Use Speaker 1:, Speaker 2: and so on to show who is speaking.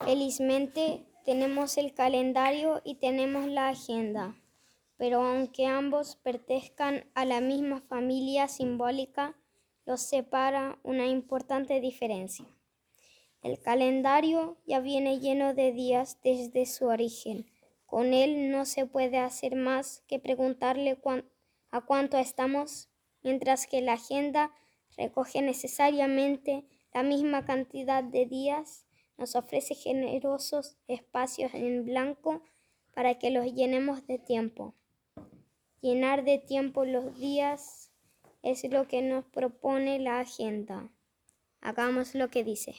Speaker 1: Felizmente tenemos el calendario y tenemos la agenda, pero aunque ambos pertenezcan a la misma familia simbólica, los separa una importante diferencia. El calendario ya viene lleno de días desde su origen. Con él no se puede hacer más que preguntarle a cuánto estamos, mientras que la agenda recoge necesariamente la misma cantidad de días nos ofrece generosos espacios en blanco para que los llenemos de tiempo. Llenar de tiempo los días es lo que nos propone la agenda. Hagamos lo que dice.